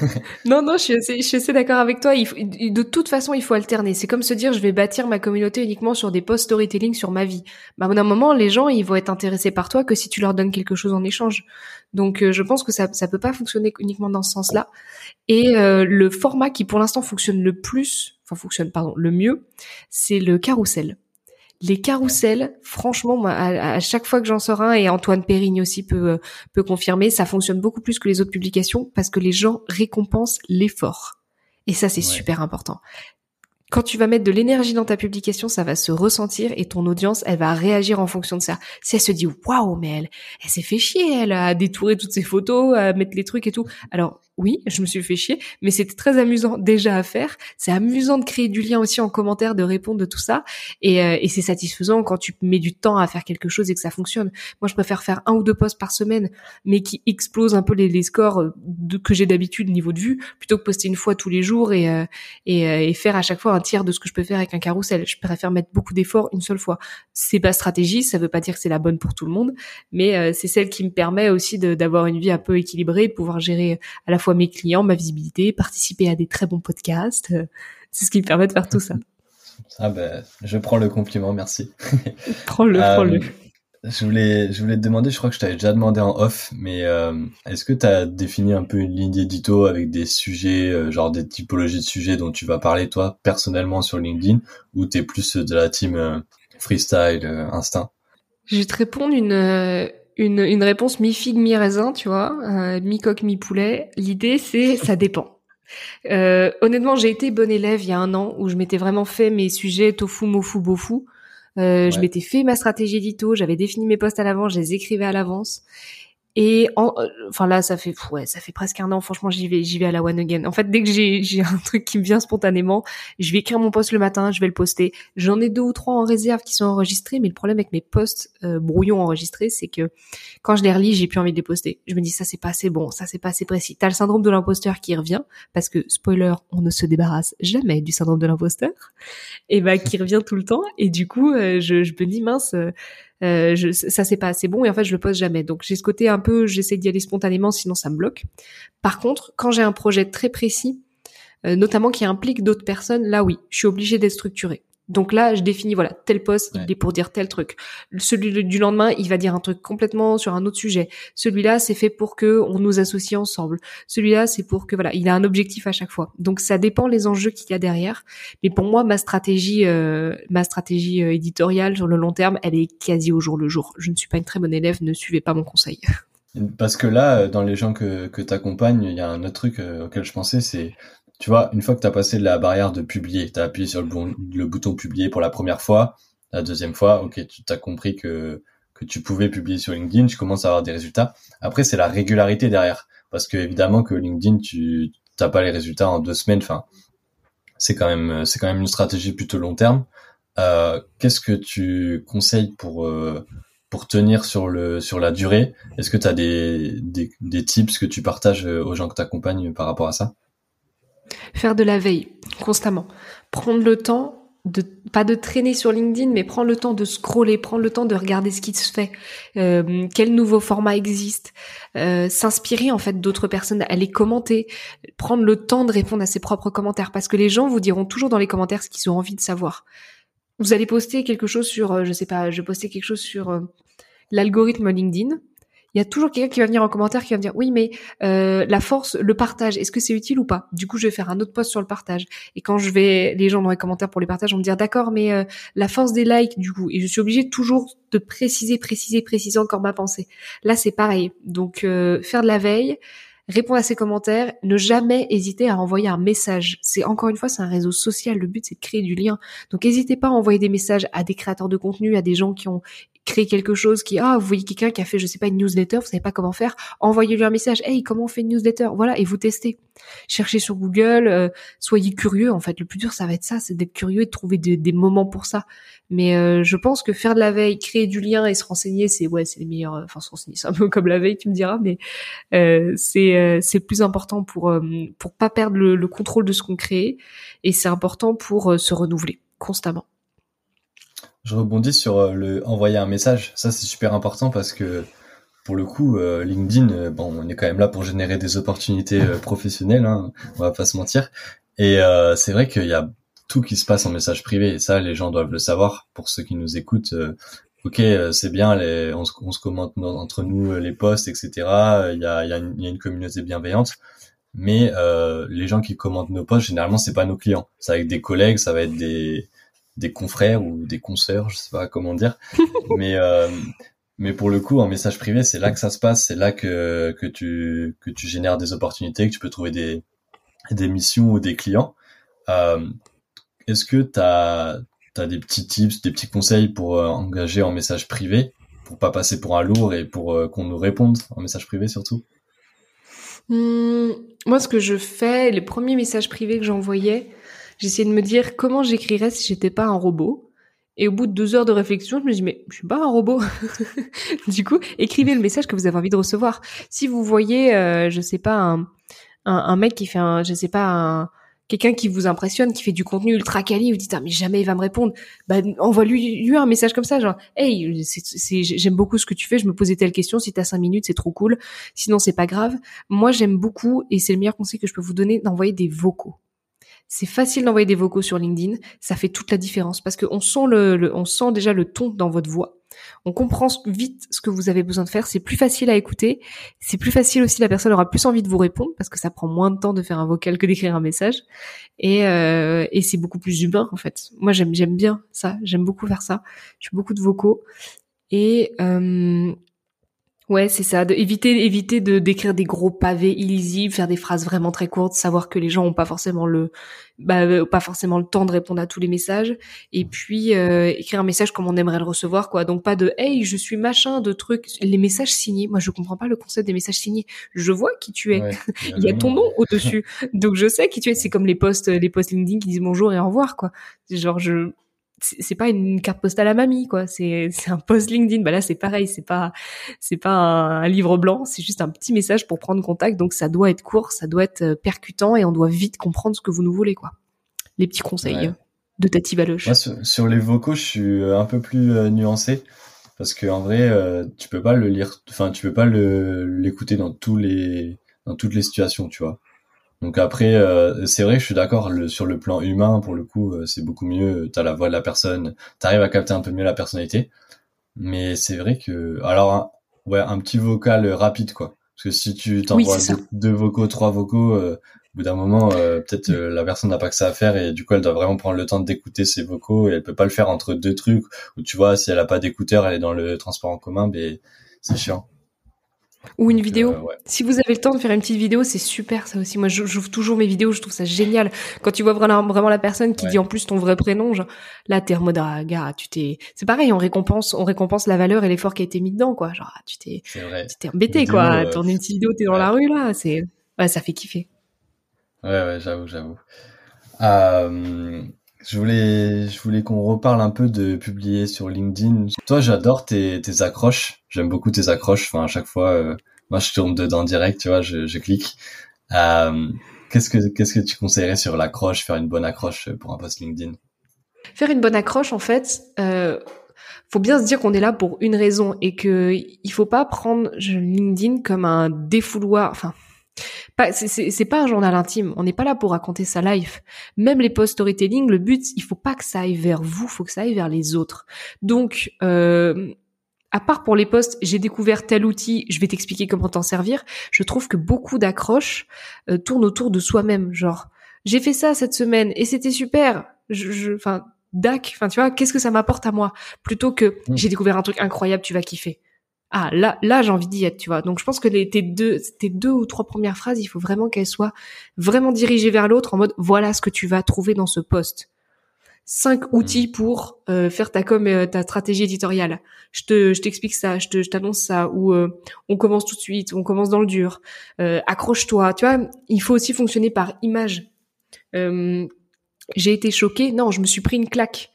[LAUGHS] non, non, je suis assez, d'accord avec toi. De toute façon, il faut alterner. C'est comme se dire, je vais bâtir ma communauté uniquement sur des posts storytelling sur ma vie. Bah, à un moment, les gens, ils vont être intéressés par toi que si tu leur donnes quelque chose en échange. Donc, euh, je pense que ça, ça peut pas fonctionner uniquement dans ce sens-là. Et euh, le format qui, pour l'instant, fonctionne le plus, enfin fonctionne, pardon, le mieux, c'est le carrousel. Les carousels, franchement, à, chaque fois que j'en sors un, et Antoine Périgne aussi peut, euh, peut confirmer, ça fonctionne beaucoup plus que les autres publications parce que les gens récompensent l'effort. Et ça, c'est super important. Quand tu vas mettre de l'énergie dans ta publication, ça va se ressentir et ton audience, elle va réagir en fonction de ça. Si elle se dit waouh, mais elle, elle s'est fait chier, elle a détouré toutes ses photos, à mettre les trucs et tout. Alors Oui, je me suis fait chier, mais c'était très amusant déjà à faire. C'est amusant de créer du lien aussi en commentaire, de répondre de tout ça, et, euh, et c'est satisfaisant quand tu mets du temps à faire quelque chose et que ça fonctionne. Moi, je préfère faire un ou deux posts par semaine, mais qui explosent un peu les, les scores euh, que j'ai d'habitude niveau de vue, plutôt que poster une fois tous les jours et, euh, et, et, faire à chaque fois un tiers de ce que je peux faire avec un carrousel. Je préfère mettre beaucoup d'efforts une seule fois. C'est pas stratégie, ça veut pas dire que c'est la bonne pour tout le monde, mais c'est celle qui me permet aussi d'avoir une vie un peu équilibrée, pouvoir gérer à la fois mes clients, ma visibilité, participer à des très bons podcasts. Euh, c'est ce qui me permet de faire tout ça. Ah ben, je prends le compliment, merci. [LAUGHS] prends-le, euh, prends-le. Je voulais, je voulais te demander, je crois que je t'avais déjà demandé en off, mais euh, est-ce que tu as défini un peu une ligne d'édito avec des sujets, genre des typologies de sujets dont tu vas parler toi personnellement sur LinkedIn, ou t'es plus de la team freestyle, instinct? Je vais te répondre une une, une réponse mi-figue, mi-raisin, tu vois, euh, mi-coque, mi-poulet. L'idée, c'est ça dépend. Euh, honnêtement, j'ai été bonne élève il y a un an où je m'étais vraiment fait mes sujets tofu, mofu, bofu. Euh, Je m'étais fait ma stratégie édito, j'avais défini mes postes à l'avance, je les écrivais à l'avance. Et en, euh, enfin là, ça fait ouais, ça fait presque un an. Franchement, j'y vais, j'y vais à la one again. En fait, dès que j'ai j'ai un [LAUGHS] truc qui me vient spontanément, je vais écrire mon post le matin, je vais le poster. J'en ai deux ou trois en réserve qui sont enregistrés, mais le problème avec mes posts euh, brouillons enregistrés, c'est que quand je les relis, j'ai plus envie de les poster. Je me dis ça c'est pas assez bon, ça c'est pas assez précis. T'as le syndrome de l'imposteur qui revient parce que spoiler, on ne se débarrasse jamais du syndrome de l'imposteur, et bah qui revient tout le temps. Et du coup, euh, je, je me dis mince euh, je, ça c'est pas assez bon et en fait je le pose jamais. Donc j'ai ce côté un peu, j'essaie d'y aller spontanément, sinon ça me bloque. Par contre, quand j'ai un projet très précis, euh, notamment qui implique d'autres personnes, là oui, je suis obligée d'être structurée. Donc là, je définis, voilà, tel poste, il est pour dire tel truc. Celui du lendemain, il va dire un truc complètement sur un autre sujet. Celui-là, c'est fait pour que on nous associe ensemble. Celui-là, c'est pour que, voilà, il a un objectif à chaque fois. Donc ça dépend les enjeux qu'il y a derrière. Mais pour moi, ma stratégie, euh, ma stratégie euh, éditoriale sur le long terme, elle est quasi au jour le jour. Je ne suis pas une très bonne élève, ne suivez pas mon conseil. [LAUGHS] Parce que là, dans les gens que, que tu accompagnes, il y a un autre truc euh, auquel je pensais, c'est tu vois, une fois que tu as passé la barrière de publier, tu as appuyé sur le, bouton publier pour la première fois, la deuxième fois, ok, tu as compris que, que tu pouvais publier sur LinkedIn, tu commences à avoir des résultats. Après, c'est la régularité derrière. Parce que évidemment que LinkedIn, tu n'as pas les résultats en deux semaines. Enfin, c'est quand même quand même une stratégie plutôt long terme. Euh, Qu'est-ce que tu conseilles pour euh, pour tenir sur le sur la durée? Est-ce que tu as des, des, des tips que tu partages aux gens que tu accompagnes par rapport à ça? Faire de la veille constamment. Prendre le temps de pas de traîner sur LinkedIn, mais prendre le temps de scroller, prendre le temps de regarder ce qui se fait, euh, quel nouveau format existe, euh, s'inspirer en fait d'autres personnes, aller commenter, prendre le temps de répondre à ses propres commentaires, parce que les gens vous diront toujours dans les commentaires ce qu'ils ont envie de savoir. Vous allez poster quelque chose sur, euh, je sais pas, je postais quelque chose sur euh, l'algorithme LinkedIn il y a toujours quelqu'un qui va venir en commentaire qui va me dire oui mais euh, la force le partage est-ce que c'est utile ou pas? Du coup je vais faire un autre post sur le partage. Et quand je vais les gens dans les commentaires pour les partages vont me dire d'accord mais euh, la force des likes du coup. Et je suis obligée toujours de préciser préciser préciser encore ma pensée. Là c'est pareil. Donc euh, faire de la veille répondre à ces commentaires, ne jamais hésiter à envoyer un message. C'est encore une fois, c'est un réseau social. Le but, c'est de créer du lien. Donc, n'hésitez pas à envoyer des messages à des créateurs de contenu, à des gens qui ont créer quelque chose qui ah vous voyez quelqu'un qui a fait je sais pas une newsletter vous savez pas comment faire envoyez-lui un message hey comment on fait une newsletter? Voilà et vous testez cherchez sur Google euh, soyez curieux en fait le plus dur ça va être ça c'est d'être curieux et de trouver des moments pour ça mais euh, je pense que faire de la veille créer du lien et se renseigner c'est ouais c'est les meilleurs euh, enfin se renseigner c'est un peu comme la veille tu me diras mais c'est c'est plus important pour pour pas perdre le, le contrôle de ce qu'on crée et c'est important pour se renouveler constamment je rebondis sur euh, le envoyer un message. Ça, c'est super important parce que pour le coup, euh, LinkedIn, euh, bon, on est quand même là pour générer des opportunités professionnelles, hein, on va pas se mentir. Et c'est vrai qu'il y a tout qui se passe en message privé. Et ça, les gens doivent le savoir. Pour ceux qui nous écoutent, ok, c'est bien, les, on, se, on se commente entre nous les posts, etc. Il y a, y, a une, y a une communauté bienveillante. Mais les gens qui commentent nos posts, généralement, c'est pas nos clients. Ça va être des collègues, ça va être des des confrères ou des consoeurs, je sais pas comment dire. [LAUGHS] mais euh, mais pour le coup, en message privé, c'est là que ça se passe, c'est là que que tu que tu génères des opportunités, que tu peux trouver des des missions ou des clients. Euh, Est-ce que tu as des petits tips, des petits conseils pour euh, engager en message privé, pour pas passer pour un lourd et pour euh, qu'on nous réponde en message privé surtout? Hmm, moi, ce que je fais, les premiers messages privés que j'envoyais, j'essayais de me dire comment j'écrirais si j'étais pas un robot. Et au bout de deux heures de réflexion, je me dis mais je suis pas un robot. [LAUGHS] du coup, écrivez le message que vous avez envie de recevoir. Si vous voyez, euh, je sais pas un, un, un, mec qui fait un, je sais pas un quelqu'un qui vous impressionne, qui fait du contenu ultra quali, vous dites ah mais jamais il va me répondre, bah envoie-lui lui un message comme ça, genre hey j'aime beaucoup ce que tu fais, je me posais telle question, si t'as cinq minutes c'est trop cool, sinon c'est pas grave. Moi j'aime beaucoup et c'est le meilleur conseil que je peux vous donner d'envoyer des vocaux. C'est facile d'envoyer des vocaux sur LinkedIn, ça fait toute la différence parce qu'on sent le, on sent déjà le ton dans votre voix. On comprend vite ce que vous avez besoin de faire, c'est plus facile à écouter, c'est plus facile aussi, la personne aura plus envie de vous répondre parce que ça prend moins de temps de faire un vocal que d'écrire un message et, euh, c'est beaucoup plus humain en fait. Moi j'aime bien ça, j'aime beaucoup faire ça. Je beaucoup de vocaux et euh, Ouais, c'est ça. De, éviter, éviter de d'écrire des gros pavés illisibles, faire des phrases vraiment très courtes, savoir que les gens ont pas forcément le, bah, euh, pas forcément le temps de répondre à tous les messages. Et puis euh, écrire un message comme on aimerait le recevoir, quoi. Donc pas de hey, je suis machin, de trucs. Les messages signés. Moi, je comprends pas le concept des messages signés. Je vois qui tu es. [LAUGHS] il y a ton nom au dessus, donc je sais qui tu es. C'est comme les posts, les posts LinkedIn qui disent bonjour et au revoir, quoi. Genre je c'est pas une carte postale à mamie quoi. C'est c'est un post LinkedIn. Bah là c'est pareil. C'est pas c'est pas un, livre blanc. C'est juste un petit message pour prendre contact. Donc ça doit être court ça doit être euh, percutant et on doit vite comprendre ce que vous nous voulez quoi. Les petits conseils de Tati Valoche Moi, sur, les vocaux je suis euh, un peu plus euh, nuancé. Parce que en vrai tu peux pas le lire enfin tu peux pas le l'écouter dans tous les dans toutes les situations tu vois donc après, euh, c'est vrai, je suis d'accord. sur le plan humain, pour le coup, euh, c'est beaucoup mieux. T'as la voix de la personne, t'arrives à capter un peu mieux la personnalité. Mais c'est vrai que, alors, un, ouais, un petit vocal rapide, quoi. Parce que si tu t'envoies deux, vocaux, trois vocaux, euh, au bout d'un moment, peut-être la personne n'a pas que ça à faire et du coup, elle doit vraiment prendre le temps d'écouter ses vocaux et elle peut pas le faire entre deux trucs. Ou tu vois, si elle a pas d'écouteur, elle est dans le transport en commun, ben c'est chiant. Ou une vidéo. Euh, si vous avez le temps de faire une petite vidéo, c'est super ça aussi. Moi, j'ouvre toujours mes vidéos, je trouve ça génial. Quand tu vois vraiment, vraiment la personne qui dit en plus ton vrai prénom, genre, là, t'es en mode, ah, gars, tu t'es, c'est pareil, on récompense, on récompense la valeur et l'effort qui a été mis dedans, quoi. Genre, tu t'es, tu t'es embêté, quoi. Euh... Tourner une petite vidéo, t'es dans la rue, là, c'est, ouais, ça fait kiffer. Ouais, ouais, j'avoue, j'avoue. Euh, je voulais, je voulais qu'on reparle un peu de publier sur LinkedIn. Toi, j'adore tes, tes accroches. J'aime beaucoup tes accroches. Enfin, à chaque fois, euh, moi, je tourne dedans direct, tu vois, je, je clique. Euh, qu'est-ce que, qu'est-ce que tu conseillerais sur l'accroche, faire une bonne accroche pour un post LinkedIn? Faire une bonne accroche, en fait, euh, faut bien se dire qu'on est là pour une raison et que il faut pas prendre LinkedIn comme un défouloir. Enfin, c'est pas un journal intime. On n'est pas là pour raconter sa life. Même les posts storytelling, le but, il faut pas que ça aille vers vous, faut que ça aille vers les autres. Donc, euh, à part pour les posts, j'ai découvert tel outil, je vais t'expliquer comment t'en servir. Je trouve que beaucoup d'accroches euh, tournent autour de soi-même. Genre, j'ai fait ça cette semaine et c'était super. Je, enfin, dac. Enfin, tu vois, qu'est-ce que ça m'apporte à moi? Plutôt que mmh. j'ai découvert un truc incroyable, tu vas kiffer ah là là j'ai envie d'y être tu vois. Donc je pense que les, tes deux tes deux ou trois premières phrases il faut vraiment qu'elles soient vraiment dirigées vers l'autre en mode voilà ce que tu vas trouver dans ce poste cinq hmm. outils pour euh, faire ta com euh, ta stratégie éditoriale. Je te je t'explique ça je te je t'annonce ça ou euh, on commence tout de suite on commence dans le dur. Accroche-toi tu vois il faut aussi fonctionner par image. J'ai été choquée. Non je me suis pris une claque.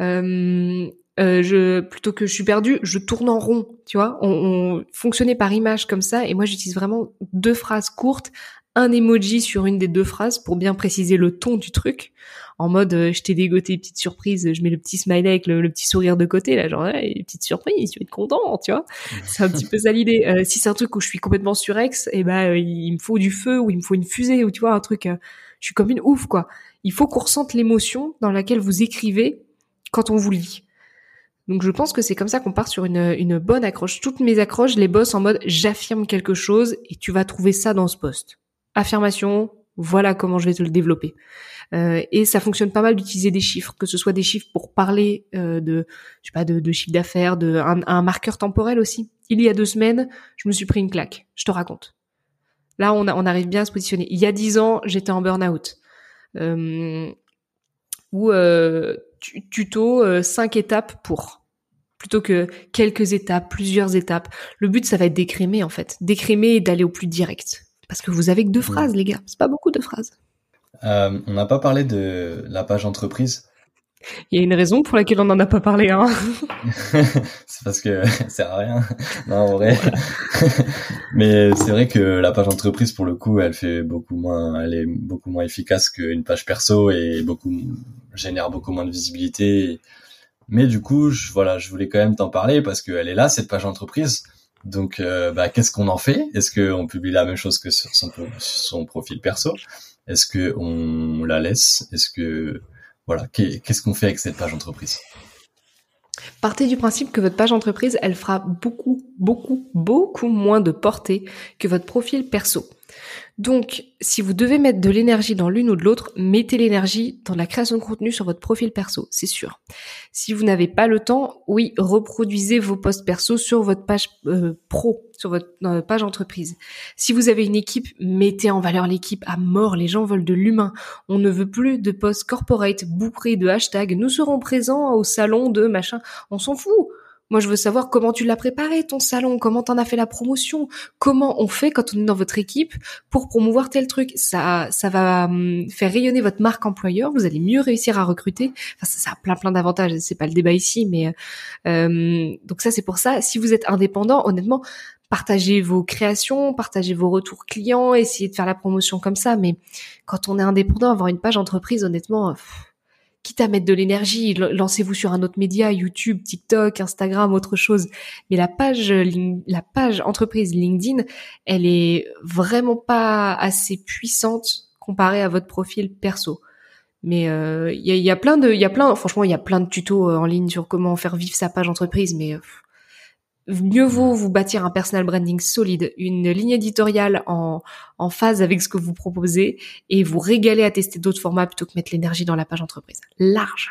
Euh, je plutôt que je suis perdue, je tourne en rond, tu vois. On, on fonctionnait par image comme ça, et moi j'utilise vraiment deux phrases courtes, un emoji sur une des deux phrases pour bien préciser le ton du truc. En mode, euh, je t'ai dégoté, petite surprise, je mets le petit smiley avec le, petit sourire de côté, là, genre, ouais, petite surprise, tu vas être content, tu vois. [LAUGHS] C'est un petit peu ça l'idée. Euh, si c'est un truc où je suis complètement surex, et eh ben, il me faut du feu, ou il me faut une fusée, ou tu vois, un truc, je suis comme une ouf, quoi. Il faut qu'on ressente l'émotion dans laquelle vous écrivez quand on vous lit. Donc je pense que c'est comme ça qu'on part sur une, une bonne accroche. Toutes mes accroches, les boss en mode j'affirme quelque chose et tu vas trouver ça dans ce poste. Affirmation, voilà comment je vais te le développer. Euh, et ça fonctionne pas mal d'utiliser des chiffres, que ce soit des chiffres pour parler euh, de, je sais pas, de, de chiffre d'affaires, de un, marqueur temporel aussi. Il y a deux semaines, je me suis pris une claque. Je te raconte. Là, on, on arrive bien à se positionner. Il y a dix ans, j'étais en burn-out. Euh, euh, tuto euh, cinq étapes pour plutôt que quelques étapes, plusieurs étapes. Le but, ça va être d'écrémer en fait, d'écrémer et d'aller au plus direct. Parce que vous avez que deux phrases, les gars. C'est pas beaucoup de phrases. Euh, on n'a pas parlé de la page entreprise. Il y a une raison pour laquelle on n'en a pas parlé. Hein. [LAUGHS] c'est parce que [LAUGHS] ça sert à rien. Non, en vrai. [LAUGHS] Mais c'est vrai que la page entreprise, pour le coup, elle fait beaucoup moins, elle est beaucoup moins efficace qu'une page perso et beaucoup génère beaucoup moins de visibilité. Mais du coup, je, voilà, je voulais quand même t'en parler parce qu'elle est là, cette page entreprise. Donc, euh, bah, qu'est-ce qu'on en fait? Est-ce qu'on publie la même chose que sur son, son profil perso? Est-ce que on la laisse? Est-ce que voilà, qu'est-ce qu'on fait avec cette page entreprise? Partez du principe que votre page entreprise, elle fera beaucoup, beaucoup, beaucoup moins de portée que votre profil perso. Donc, si vous devez mettre de l'énergie dans l'une ou de l'autre, mettez l'énergie dans la création de contenu sur votre profil perso, c'est sûr. Si vous n'avez pas le temps, oui, reproduisez vos posts perso sur votre page euh, pro, sur votre euh, page entreprise. Si vous avez une équipe, mettez en valeur l'équipe à mort. Les gens veulent de l'humain. On ne veut plus de posts corporate bouclés de hashtags. Nous serons présents au salon de machin. On s'en fout. Moi, je veux savoir comment tu l'as préparé, ton salon, comment t'en as fait la promotion, comment on fait quand on est dans votre équipe pour promouvoir tel truc. Ça, ça va hum, faire rayonner votre marque employeur. Vous allez mieux réussir à recruter. Ça, a plein, plein d'avantages. C'est pas le débat ici, mais euh, donc ça, c'est pour ça. Si vous êtes indépendant, honnêtement, partagez vos créations, partagez vos retours clients, essayez de faire la promotion comme ça. Mais quand on est indépendant, avoir une page entreprise, honnêtement quitte à mettre de l'énergie, lancez-vous sur un autre média, YouTube, TikTok, Instagram, autre chose. Mais la page, la page entreprise LinkedIn, elle est vraiment pas assez puissante comparée à votre profil perso. Mais il euh, y, a, y, a, plein de, il y a plein, franchement, il y a plein de tutos euh, en ligne sur comment faire vivre sa page entreprise. Mais mieux vaut vous bâtir un personal branding solide, une ligne éditoriale en, en phase avec ce que vous proposez et vous régaler à tester d'autres formats plutôt que mettre l'énergie dans la page entreprise. Large.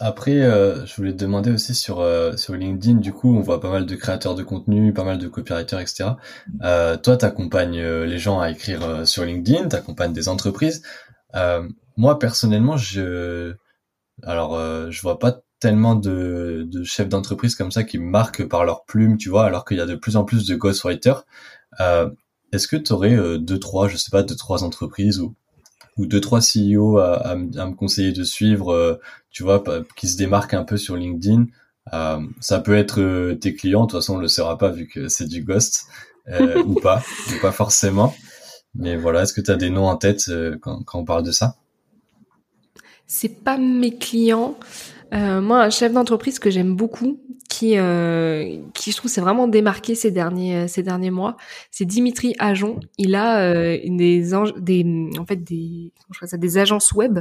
Après, euh, je voulais te demander aussi sur euh, sur LinkedIn, du coup, on voit pas mal de créateurs de contenu, pas mal de copywriters, etc. Euh, toi, tu accompagnes euh, les gens à écrire sur LinkedIn, tu accompagnes des entreprises. moi, personnellement, je alors je vois pas tellement de, de chefs d'entreprise comme ça qui marquent par leur plume, tu vois, alors qu'il y a de plus en plus de ghostwriters. Euh, Est-ce que tu aurais euh, deux, trois, je sais pas, deux, trois entreprises ou, ou deux, trois CEO à, à, me conseiller de suivre, euh, tu vois, qui se démarquent un peu sur LinkedIn Ça peut être tes clients, de toute façon on le saura pas vu que c'est du ghost, [LAUGHS] ou pas, ou pas forcément. Mais voilà, est-ce que tu as des noms en tête quand, quand on parle de ça? C'est pas mes clients. Euh, moi, un chef d'entreprise que j'aime beaucoup, qui, euh, qui je trouve s'est vraiment démarqué ces derniers ces derniers mois, c'est Dimitri Ajon. Il a euh, des, en fait des ça, des agences web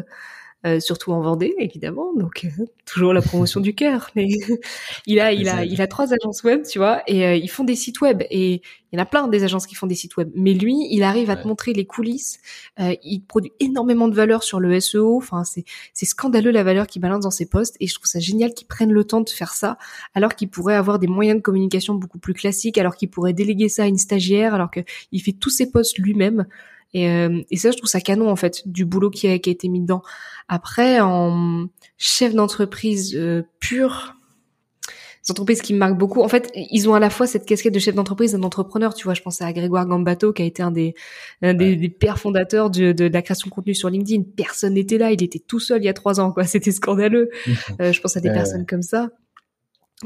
euh, surtout en Vendée évidemment donc euh, toujours la promotion du cœur mais [LAUGHS] il a il a il a trois agences web tu vois et euh, ils font des sites web et il y en a plein des agences qui font des sites web mais lui il arrive à te montrer les coulisses il produit énormément de valeur sur le SEO enfin c'est c'est scandaleux la valeur qu'il balance dans ses posts et je trouve ça génial qu'il prenne le temps de faire ça alors qu'il pourrait avoir des moyens de communication beaucoup plus classiques alors qu'il pourrait déléguer ça à une stagiaire alors que il fait tous ses posts lui-même et, euh, et ça, je trouve ça canon en fait du boulot qui a, qui a été mis dedans. Après, en chef d'entreprise euh, pur, des entreprises qui me marquent beaucoup. En fait, ils ont à la fois cette casquette de chef d'entreprise et d'entrepreneur. Tu vois, je pense à Grégoire Gambato, qui a été un des, des, des, pères fondateurs de, de, la création de contenu sur LinkedIn. Personne n'était là. Il était tout seul il y a trois ans, quoi. [LAUGHS] C'était scandaleux. [LAUGHS] euh, je pense à des personnes comme ça.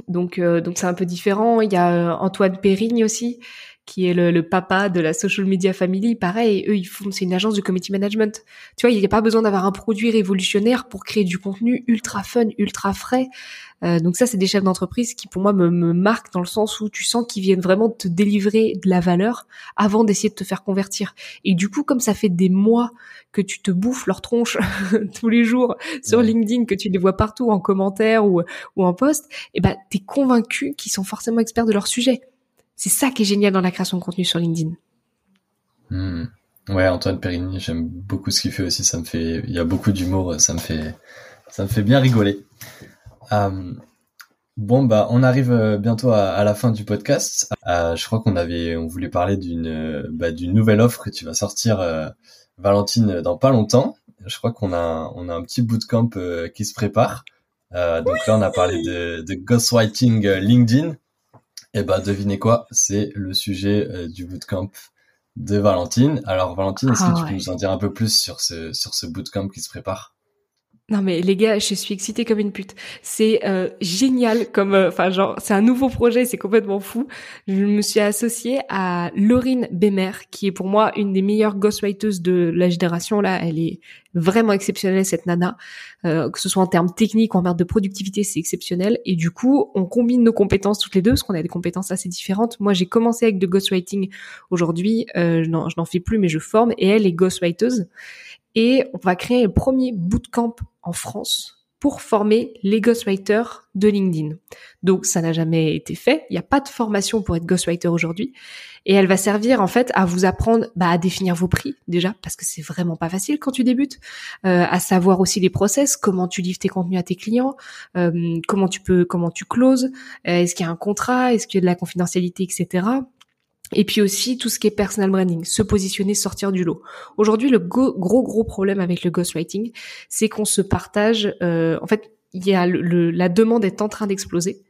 Donc, euh, donc c'est un peu différent. Il y a euh, Antoine Périgne aussi, qui est le, papa de la social media family, pareil, eux ils font, c'est une agence de community management. Tu vois, il n'y a pas besoin d'avoir un produit révolutionnaire pour créer du contenu ultra fun, ultra frais. Euh, donc ça, c'est des chefs d'entreprise qui, pour moi, me, me, marquent dans le sens où tu sens qu'ils viennent vraiment te délivrer de la valeur avant d'essayer de te faire convertir. Et du coup, comme ça fait des mois que tu te bouffes leur tronche [LAUGHS] tous les jours sur LinkedIn, que tu les vois partout en commentaire ou, ou en post, et eh ben, t'es convaincu qu'ils sont forcément experts de leur sujet. C'est ça qui est génial dans la création de contenu sur LinkedIn. Hmm. Ouais, Antoine Perrigny, j'aime beaucoup ce qu'il fait aussi. Ça me fait, il y a beaucoup d'humour. Ça me fait, ça me fait bien rigoler. Euh, bon, bah, on arrive euh, bientôt à, la fin du podcast. Euh, je crois qu'on avait, on voulait parler d'une, bah, d'une nouvelle offre que tu vas sortir, Valentine, dans pas longtemps. Je crois qu'on a, on a un petit bootcamp qui se prépare. donc là, on a parlé de ghostwriting LinkedIn. Eh ben, devinez quoi C'est le sujet euh, du bootcamp de Valentine. Alors, Valentine, est-ce que Ah tu peux ouais. nous en dire un peu plus sur ce, sur ce bootcamp qui se prépare? Non mais les gars, je suis excitée comme une pute. C'est euh, génial comme, euh, enfin genre, c'est un nouveau projet, c'est complètement fou. Je me suis associée à Laurine Bemer, qui est pour moi une des meilleures ghostwriters de la génération. Là, elle est vraiment exceptionnelle cette nana, Euh, que ce soit en termes techniques ou en termes de productivité, c'est exceptionnel. Et du coup, on combine nos compétences toutes les deux, parce qu'on a des compétences assez différentes. Moi, j'ai commencé avec de ghostwriting aujourd'hui, euh, je n'en fais plus, mais je forme, et elle est ghostwriteuse et on va créer le premier bootcamp en France pour former les ghostwriters de LinkedIn. Donc ça n'a jamais été fait, il n'y a pas de formation pour être ghostwriter aujourd'hui et elle va servir en fait à vous apprendre bah, à définir vos prix déjà parce que c'est vraiment pas facile quand tu débutes, euh, à savoir aussi les process, comment tu livres tes contenus à tes clients, euh, comment tu peux comment tu closes, euh, est-ce qu'il y a un contrat, est-ce qu'il y a de la confidentialité, etc. Et puis aussi tout ce qui est personal branding, se positionner, sortir du lot. Aujourd'hui, le gros gros problème avec le ghostwriting, c'est qu'on se partage. euh, en fait, il y a le, le- la demande est en train d'exploser.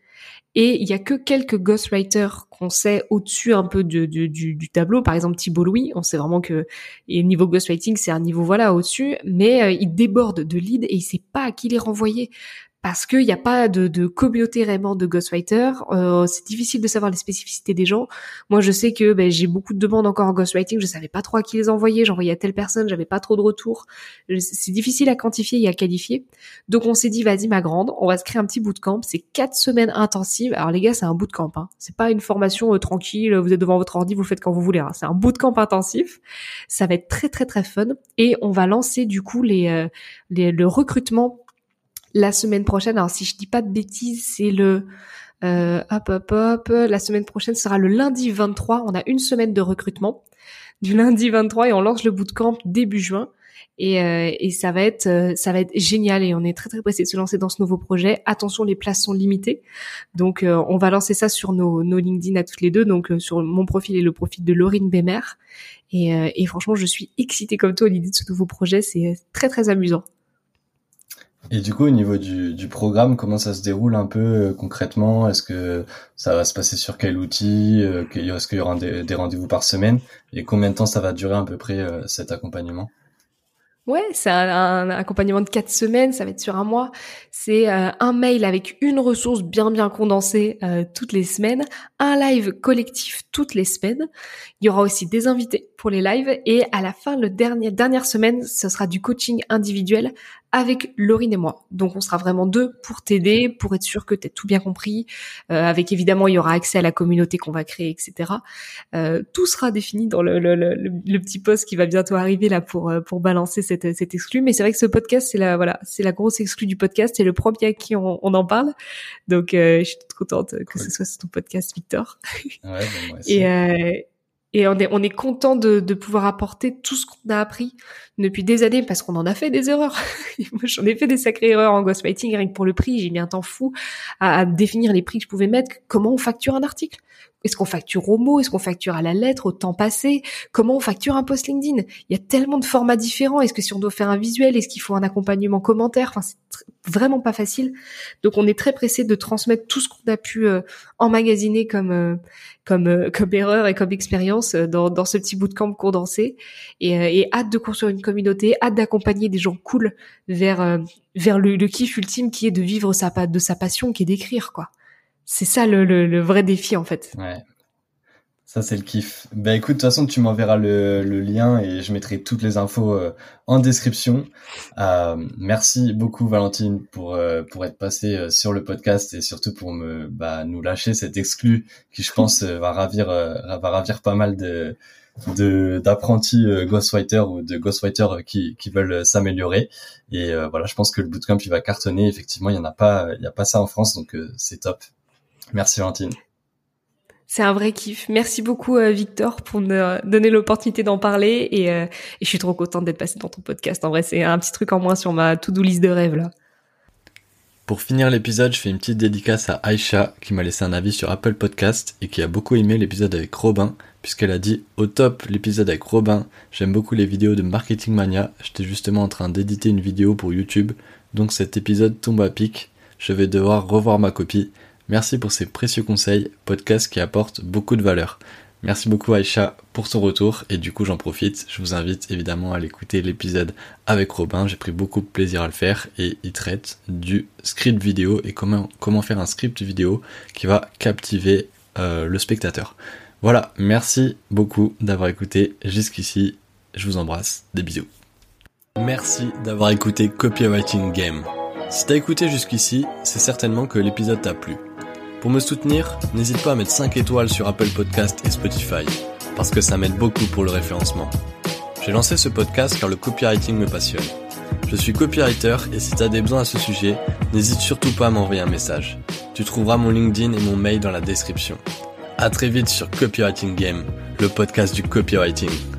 Et il y a que quelques ghostwriters qu'on sait au-dessus un peu de- du, du tableau. Par exemple, Thibault Louis, on sait vraiment que et niveau ghostwriting, c'est un niveau voilà au-dessus, mais euh, il déborde de leads et il sait pas à qui les renvoyer parce qu'il n'y a pas de, de communauté vraiment de ghostwriters. Euh, c'est difficile de savoir les spécificités des gens. Moi, je sais que ben, j'ai beaucoup de demandes encore en ghostwriting. Je savais pas trop à qui les envoyer. J'envoyais à telle personne, j'avais pas trop de retours. C'est difficile à quantifier et à qualifier. Donc, on s'est dit, vas-y, ma grande, on va se créer un petit bootcamp. C'est quatre semaines intensives. Alors, les gars, c'est un bootcamp. Hein. C'est pas une formation euh, tranquille. Vous êtes devant votre ordi, vous faites quand vous voulez. hein. C'est un bootcamp intensif. Ça va être très, très, très fun. Et on va lancer du coup les, euh, les- le recrutement la semaine prochaine. Alors, si je dis pas de bêtises, c'est le euh, hop, hop, hop. La semaine prochaine sera le lundi 23. On a une semaine de recrutement du lundi 23 et on lance le bootcamp début juin. Et, euh, et ça va être euh, ça va être génial et on est très très pressé de se lancer dans ce nouveau projet. Attention, les places sont limitées, donc euh, on va lancer ça sur nos, nos LinkedIn à toutes les deux, donc euh, sur mon profil et le profil de Laurine Bemer. Et, euh, et franchement, je suis excitée comme toi à l'idée de ce nouveau projet. C'est très très amusant. Et du coup, au niveau du, du programme, comment ça se déroule un peu euh, concrètement? Est-ce que ça va se passer sur quel outil Euh, Est-ce qu'il y aura des, rendez-vous par semaine? Et combien de temps ça va durer à peu près euh, cet accompagnement? Ouais, c'est un, accompagnement de quatre semaines, ça va être sur un mois. C'est un mail avec une ressource bien bien condensée toutes les semaines, un live collectif toutes les semaines. Il y aura aussi des invités pour les lives. Et à la fin, le dernier dernière semaine, ce sera du coaching individuel avec Laurine et moi. Donc on sera vraiment deux pour t'aider, pour être sûr que tu as tout bien compris. Euh, avec évidemment, il y aura accès à la communauté qu'on va créer, etc. Euh, tout sera défini dans le, le, le, le petit post qui va bientôt arriver là pour euh, pour balancer cette cette exclu. Mais c'est vrai que ce podcast, c'est la voilà, c'est la grosse exclu du podcast. C'est le premier à qui on, on en parle. Donc euh, je suis toute contente que Cool. ce soit sur ton podcast, Victor. Ouais, bah, moi aussi. Et euh, et on est on est content de pouvoir apporter tout ce qu'on a appris depuis des années parce qu'on en a fait des erreurs. [LAUGHS] J'en ai fait des sacrées erreurs en ghostwriting rien que pour le prix. J'ai mis un temps fou à définir les prix que je pouvais mettre. Comment on facture un article Est-ce qu'on facture au mot? Est-ce qu'on facture à la lettre, au temps passé? Comment on facture un post LinkedIn? Il y a tellement de formats différents. Est-ce que si on doit faire un visuel, est-ce qu'il faut un accompagnement commentaire? Enfin, c'est vraiment pas facile. Donc, on est très pressé de transmettre tout ce qu'on a pu euh, emmagasiner comme euh, comme euh, comme erreur et comme expérience euh, dans dans ce petit bootcamp condensé. Et, euh, et hâte de construire une communauté, hâte d'accompagner des gens cool vers euh, vers le, le kiff ultime qui est de vivre sa de sa passion, qui est d'écrire quoi. C'est ça le, vrai défi en fait. Ouais. Ça, c'est le kiff. Ben écoute, de toute façon, tu m'enverras le, lien et je mettrai toutes les infos euh, en description. Euh, merci beaucoup, Valentine, pour, euh, pour être passée sur le podcast et surtout pour me bah, nous lâcher cet exclu qui, je pense, va ravir va ravir pas mal de de d'apprentis ghostwriters ou de ghostwriters qui qui veulent s'améliorer et voilà je pense que le bootcamp il va cartonner effectivement il y en a pas il y a pas ça en France donc c'est top merci Valentine C'est un vrai kiff. Merci beaucoup euh, Victor pour me donner l'opportunité d'en parler et, euh, et je suis trop contente d'être passée dans ton podcast. En vrai, c'est un petit truc en moins sur ma to-do list de rêve là. Pour finir l'épisode, je fais une petite dédicace à Aïcha qui m'a laissé un avis sur Apple Podcast et qui a beaucoup aimé l'épisode avec Robin puisqu'elle a dit au top l'épisode avec Robin, j'aime beaucoup les vidéos de Marketing Mania, j'étais justement en train d'éditer une vidéo pour YouTube donc cet épisode tombe à pic, je vais devoir revoir ma copie. Merci pour ces précieux conseils, podcast qui apporte beaucoup de valeur. Merci beaucoup Aïcha pour ton retour et du coup j'en profite, je vous invite évidemment à l'écouter l'épisode avec Robin, j'ai pris beaucoup de plaisir à le faire et il traite du script vidéo et comment, comment faire un script vidéo qui va captiver euh, le spectateur. Voilà, merci beaucoup d'avoir écouté jusqu'ici, je vous embrasse, des bisous. Merci d'avoir écouté Copywriting Game. Si t'as écouté jusqu'ici, c'est certainement que l'épisode t'a plu. Pour me soutenir, n'hésite pas à mettre 5 étoiles sur Apple Podcast et Spotify, parce que ça m'aide beaucoup pour le référencement. J'ai lancé ce podcast car le copywriting me passionne. Je suis copywriter et si tu des besoins à ce sujet, n'hésite surtout pas à m'envoyer un message. Tu trouveras mon LinkedIn et mon mail dans la description. À très vite sur Copywriting Game, le podcast du copywriting.